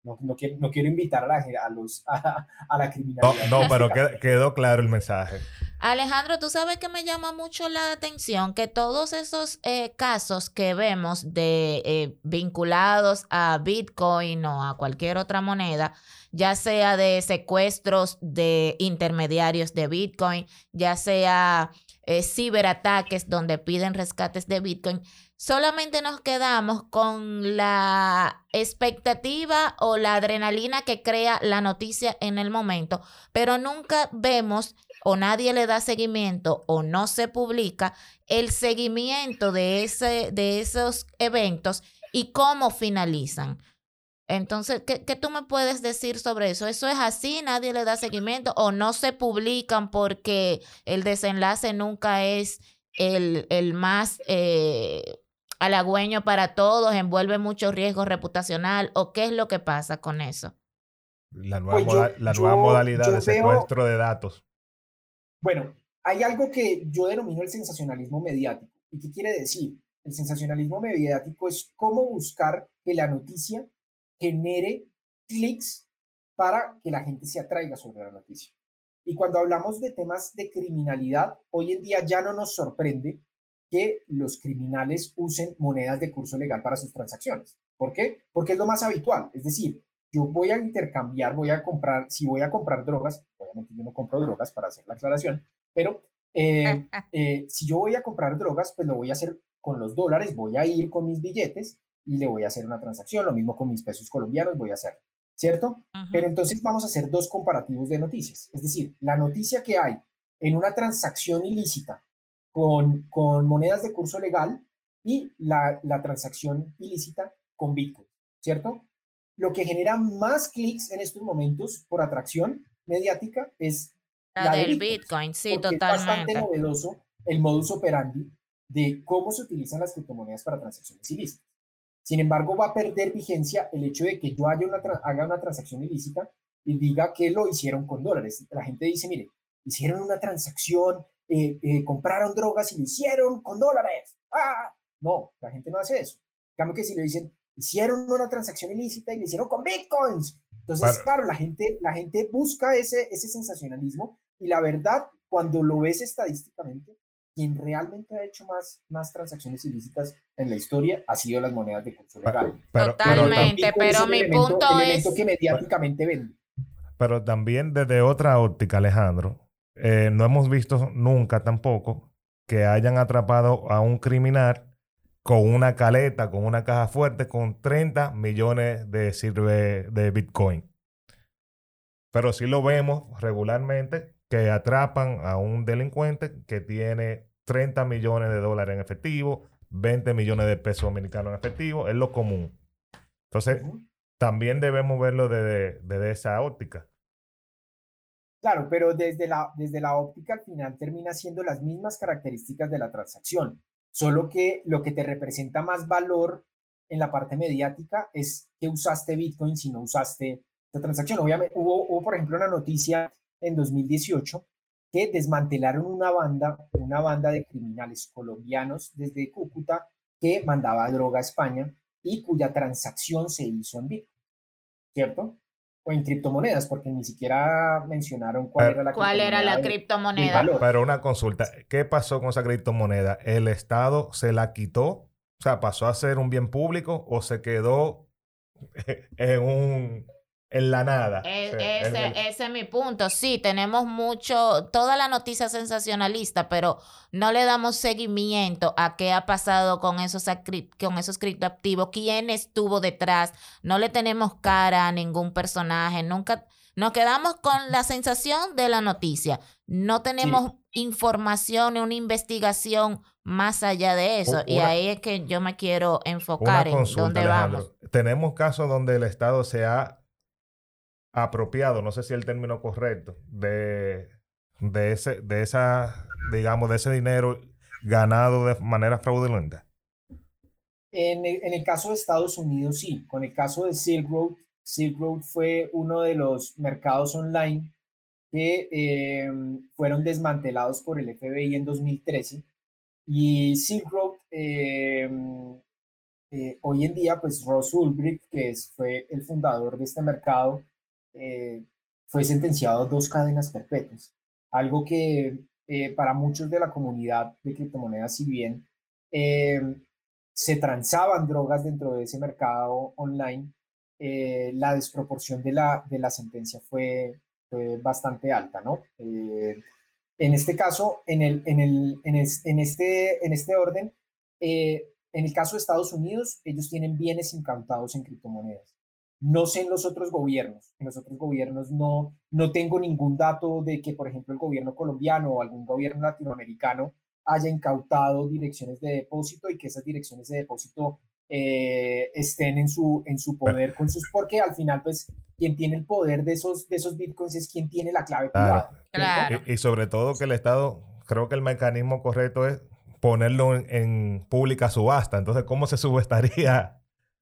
No, no, quiero, no quiero invitar a la, a los, *laughs* a, a la No, criminalidad. no, pero qued- quedó claro el mensaje. Alejandro, tú sabes que me llama mucho la atención que todos esos eh, casos que vemos de eh, vinculados a Bitcoin o a cualquier otra moneda, ya sea de secuestros de intermediarios de Bitcoin, ya sea eh, ciberataques donde piden rescates de Bitcoin, solamente nos quedamos con la expectativa o la adrenalina que crea la noticia en el momento, pero nunca vemos o nadie le da seguimiento o no se publica el seguimiento de, ese, de esos eventos y cómo finalizan. Entonces, ¿qué, ¿qué tú me puedes decir sobre eso? ¿Eso es así? ¿Nadie le da seguimiento o no se publican porque el desenlace nunca es el, el más eh, halagüeño para todos, envuelve mucho riesgo reputacional o qué es lo que pasa con eso? La nueva, Pues yo- moda- la nueva yo- modalidad yo de veo- secuestro de datos. Bueno, hay algo que yo denomino el sensacionalismo mediático. ¿Y qué quiere decir? El sensacionalismo mediático es cómo buscar que la noticia genere clics para que la gente se atraiga sobre la noticia. Y cuando hablamos de temas de criminalidad, hoy en día ya no nos sorprende que los criminales usen monedas de curso legal para sus transacciones. ¿Por qué? Porque es lo más habitual. Es decir, yo voy a intercambiar, voy a comprar, si voy a comprar drogas, obviamente yo no compro drogas para hacer la aclaración, pero eh, eh, si yo voy a comprar drogas, pues lo voy a hacer con los dólares, voy a ir con mis billetes y le voy a hacer una transacción, lo mismo con mis pesos colombianos voy a hacer, ¿cierto? Ujú. Pero entonces vamos a hacer dos comparativos de noticias, es decir, la noticia que hay en una transacción ilícita con, con monedas de curso legal y la, la transacción ilícita con Bitcoin, ¿cierto? Lo que genera más clics en estos momentos por atracción mediática es La la de del Bitcoin, Bitcoin, sí, porque es bastante totalmente. novedoso el modus operandi de cómo se utilizan las criptomonedas para transacciones ilícitas. Sin embargo, va a perder vigencia el hecho de que yo haya una tra- haga una transacción ilícita y diga que lo hicieron con dólares. La gente dice, mire, hicieron una transacción, eh, eh, compraron drogas y lo hicieron con dólares. ¡Ah! No, la gente no hace eso. Cambio que si le dicen, hicieron una transacción ilícita y lo hicieron con bitcoins. Entonces, Bueno. claro, la gente, la gente busca ese, ese sensacionalismo y la verdad, cuando lo ves estadísticamente, quien realmente ha hecho más, más transacciones ilícitas en la historia ha sido las monedas de curso legal. Pero, Totalmente. Pero mi elemento- punto elemento es- que mediáticamente vende. pero también desde otra óptica, Alejandro, eh, no hemos visto nunca tampoco que hayan atrapado a un criminal con una caleta, con una caja fuerte, con 30 millones de, sirve de Bitcoin. Pero sí lo vemos regularmente que atrapan a un delincuente que tiene 30 millones de dólares en efectivo, 20 millones de pesos dominicanos en efectivo, es lo común. Entonces, también debemos verlo desde, desde esa óptica. Claro, pero desde la, desde la óptica al final termina siendo las mismas características de la transacción, solo que lo que te representa más valor en la parte mediática es que usaste Bitcoin si no usaste esta transacción. Obviamente, hubo, hubo, por ejemplo, una noticia en 2018 que desmantelaron una banda, una banda de criminales colombianos desde Cúcuta que mandaba droga a España y cuya transacción se hizo en Bitcoin, ¿cierto? O en criptomonedas, porque ni siquiera mencionaron cuál Pero- era la ¿Cuál era la criptomoneda? valor. Pero una consulta, ¿qué pasó con esa criptomoneda? ¿El Estado se la quitó? O sea, ¿pasó a ser un bien público o se quedó *laughs* en un en la nada? E- ese, el- ese es mi punto. Sí, tenemos mucho, toda la noticia sensacionalista, pero no le damos seguimiento a qué ha pasado con esos, con esos criptoactivos, quién estuvo detrás. No le tenemos cara a ningún personaje, nunca. Nos quedamos con la sensación de la noticia. No tenemos información, una investigación más allá de eso. y ahí es que yo me quiero Una enfocar en dónde Alejandro. vamos. Tenemos casos donde el Estado se ha apropiado, no sé si el término correcto, de, de ese, de esa, digamos, de ese dinero ganado de manera fraudulenta. En el, en el, caso de Estados Unidos, sí. Con el caso de Silk Road, Silk Road fue uno de los mercados online que eh, fueron desmantelados por el FBI en 2013. Y Silk Road, eh, eh, hoy en día, pues Ross Ulbricht, que fue el fundador de este mercado, fue sentenciado a dos cadenas perpetuas. Algo que para muchos de la comunidad de criptomonedas, si bien se transaban drogas dentro de ese mercado online, eh, la desproporción de la, de la sentencia fue, bastante alta, ¿no? Eh, en este caso, en, el, en, el, en, este, en este orden, eh, en el caso de Estados Unidos, ellos tienen bienes incautados en criptomonedas. No sé en los otros gobiernos. En los otros gobiernos no, no tengo ningún dato de que, por ejemplo, el gobierno colombiano o algún gobierno latinoamericano haya incautado direcciones de depósito y que esas direcciones de depósito eh, estén en su, en su poder con sus, porque al final, pues, quien tiene el poder de esos, de esos bitcoins es quien tiene la clave privada. Y, sobre todo que el Estado, creo que el mecanismo correcto es ponerlo en, en pública subasta. Entonces, ¿cómo se *laughs* subestaría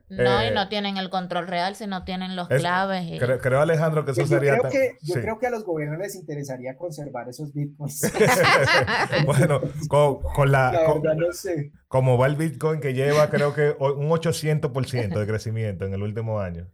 no, y eh, no tienen el control real si no tienen los claves. Creo, Alejandro, que eso sería... Creo que, yo creo que a los gobiernos les interesaría conservar esos bitcoins. *laughs* bueno, con, la... Como va el bitcoin que lleva, creo que un 800% de crecimiento en el último año.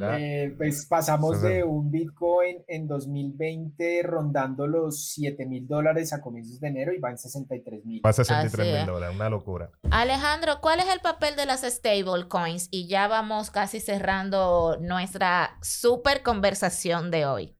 Eh, pues pasamos de un Bitcoin en 2020 rondando los 7 mil dólares a comienzos de enero y va en 63 mil. Va a 63 mil dólares, una locura. Alejandro, ¿cuál es el papel de las stablecoins? Y ya vamos casi cerrando nuestra super conversación de hoy.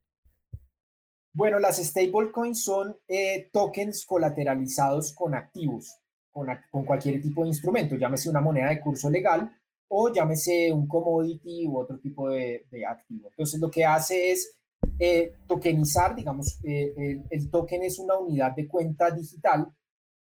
Bueno, las stablecoins son eh, tokens colateralizados con activos, con, con cualquier tipo de instrumento, llámese una moneda de curso legal o llámese un commodity u otro tipo de, activo. Entonces lo que hace es eh, tokenizar, digamos, eh, el, token es una unidad de cuenta digital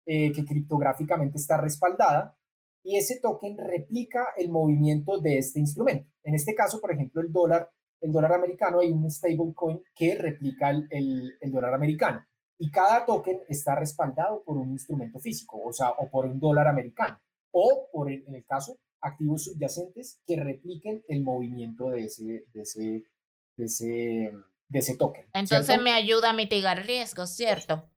eh, que criptográficamente está respaldada y ese token replica el movimiento de este instrumento. En este caso, por ejemplo, el dólar, el dólar americano, hay un stablecoin que replica el, el, dólar americano y cada token está respaldado por un instrumento físico, o sea, o por un dólar americano, o por, en el caso, activos subyacentes que repliquen el movimiento de ese, de ese, de ese, de ese token. Entonces me ayuda a mitigar riesgos, ¿cierto?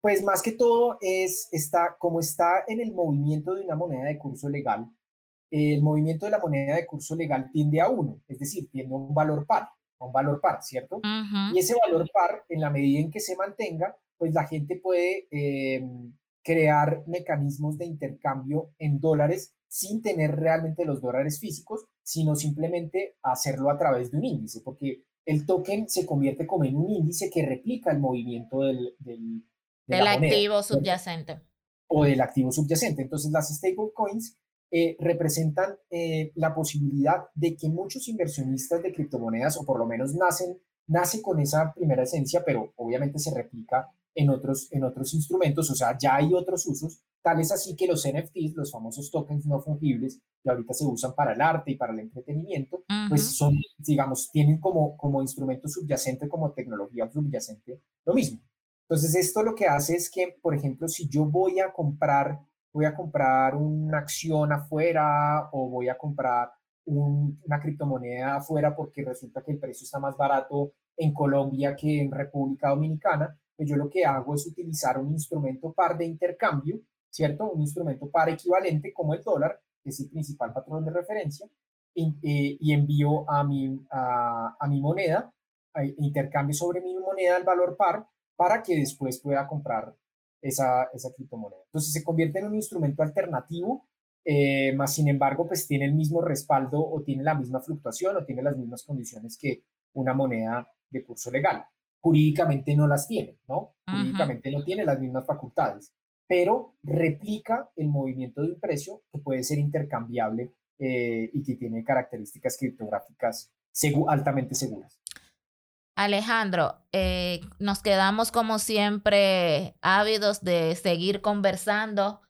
Pues más que todo es, está, como está en el movimiento de una moneda de curso legal, el movimiento de la moneda de curso legal tiende a uno, es decir, tiende a un valor par, a un valor par, ¿cierto? Y ese valor par, en la medida en que se mantenga, pues la gente puede eh, crear mecanismos de intercambio en dólares sin tener realmente los dólares físicos, sino simplemente hacerlo a través de un índice, porque el token se convierte como en un índice que replica el movimiento del, del, activo subyacente. O del activo subyacente. Entonces, las stablecoins eh, representan eh, la posibilidad de que muchos inversionistas de criptomonedas, o por lo menos nacen, nace con esa primera esencia, pero obviamente se replica en otros, en otros instrumentos, o sea, ya hay otros usos, tal es así que los NFTs, los famosos tokens no fungibles, que ahorita se usan para el arte y para el entretenimiento, pues son, digamos, tienen como, como instrumento subyacente, como tecnología subyacente, lo mismo. Entonces, esto lo que hace es que, por ejemplo, si yo voy a comprar, voy a comprar una acción afuera o voy a comprar una criptomoneda afuera porque resulta que el precio está más barato en Colombia que en República Dominicana, pues yo lo que hago es utilizar un instrumento par de intercambio, ¿cierto? Un instrumento par equivalente como el dólar, que es el principal patrón de referencia, y, eh, envío a mi, a, mi moneda, intercambio sobre mi moneda el valor par para que después pueda comprar esa, esa criptomoneda. Entonces se convierte en un instrumento alternativo, eh, más sin embargo, pues tiene el mismo respaldo o tiene la misma fluctuación o tiene las mismas condiciones que una moneda de curso legal jurídicamente no las tiene, ¿no? Jurídicamente no tiene las mismas facultades, pero replica el movimiento de un precio que puede ser intercambiable eh, y que tiene características criptográficas altamente seguras. Alejandro, eh, nos quedamos como siempre ávidos de seguir conversando,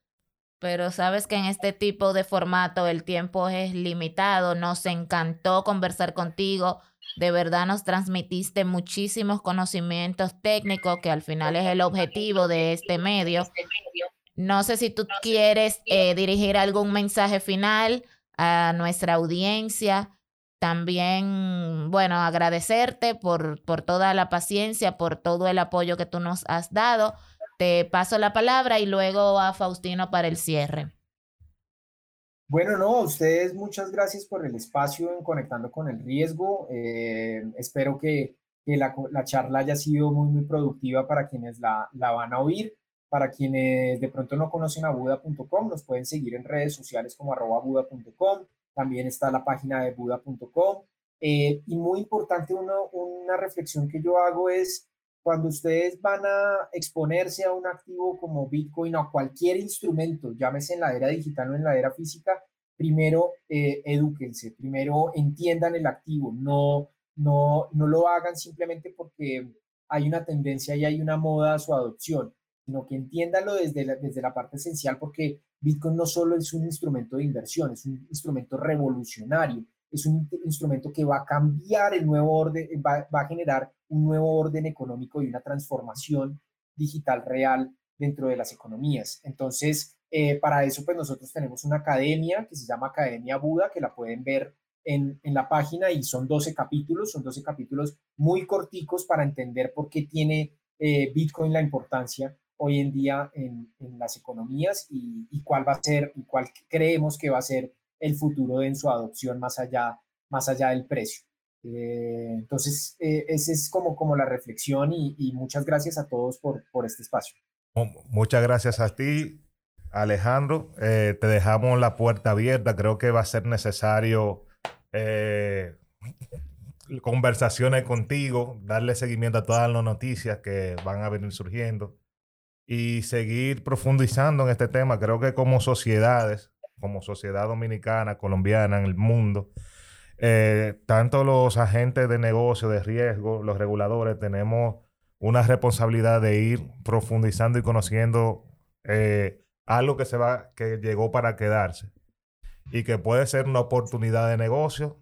pero sabes que en este tipo de formato el tiempo es limitado. Nos encantó conversar contigo de verdad nos transmitiste muchísimos conocimientos técnicos, que al final es el objetivo de este medio. No sé si tú quieres eh, dirigir algún mensaje final a nuestra audiencia. También, bueno, agradecerte por, por toda la paciencia, por todo el apoyo que tú nos has dado. Te paso la palabra y luego a Faustino para el cierre. Bueno, no, a ustedes muchas gracias por el espacio en Conectando con el Riesgo. Eh, espero que, la, charla haya sido muy, muy productiva para quienes la, van a oír. Para quienes de pronto no conocen a Buda.com, nos pueden seguir en redes sociales como arroba Buda.com. También está la página de Buda.com. Eh, y muy importante, una reflexión que yo hago es cuando ustedes van a exponerse a un activo como Bitcoin o a cualquier instrumento, llámese en la era digital o en la era física, primero eh, edúquense, primero entiendan el activo, no, no, no lo hagan simplemente porque hay una tendencia y hay una moda a su adopción, sino que entiéndanlo desde la, desde la parte esencial porque Bitcoin no solo es un instrumento de inversión, es un instrumento revolucionario, es un instrumento que va a cambiar el nuevo orden, va, va a generar un nuevo orden económico y una transformación digital real dentro de las economías. Entonces, eh, para eso, pues nosotros tenemos una academia que se llama Academia Buda, que la pueden ver en, en, la página y son 12 capítulos, son 12 capítulos muy corticos para entender por qué tiene eh, Bitcoin la importancia hoy en día en, en las economías y, y, cuál va a ser y cuál creemos que va a ser el futuro en su adopción más allá, más allá del precio. Eh, entonces, eh, esa es como, como la reflexión y, muchas gracias a todos por, por, este espacio. Muchas gracias a ti, Alejandro. Eh, te dejamos la puerta abierta. Creo que va a ser necesario conversaciones contigo, darle seguimiento a todas las noticias que van a venir surgiendo y seguir profundizando en este tema. Creo que como sociedades, como sociedad dominicana, colombiana, en el mundo, eh, tanto los agentes de negocio, de riesgo, los reguladores, tenemos una responsabilidad de ir profundizando y conociendo eh, algo que se va, que llegó para quedarse y que puede ser una oportunidad de negocio,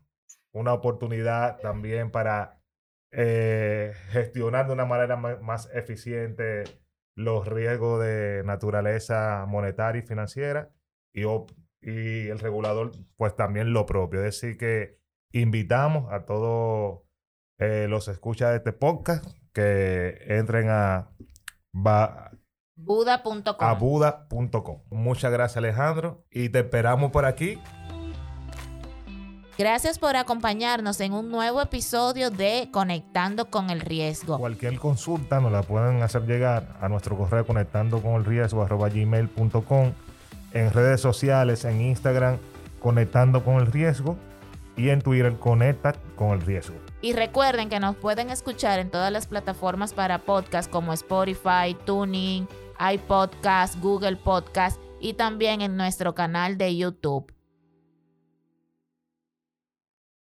una oportunidad también para eh, gestionar de una manera más eficiente los riesgos de naturaleza monetaria y financiera y, y el regulador pues también lo propio. Es decir, que invitamos a todos eh, los escuchas de este podcast que entren a Buda.com. A Buda.com. Muchas gracias Alejandro y te esperamos por aquí. Gracias por acompañarnos en un nuevo episodio de Conectando con el Riesgo. Cualquier consulta nos la pueden hacer llegar a nuestro correo conectando con el riesgo gmail.com en redes sociales, en Instagram, conectando con el riesgo y en Twitter conecta con el riesgo. Y recuerden que nos pueden escuchar en todas las plataformas para podcast como Spotify, Tuning, iPodcast, Google Podcast y también en nuestro canal de YouTube.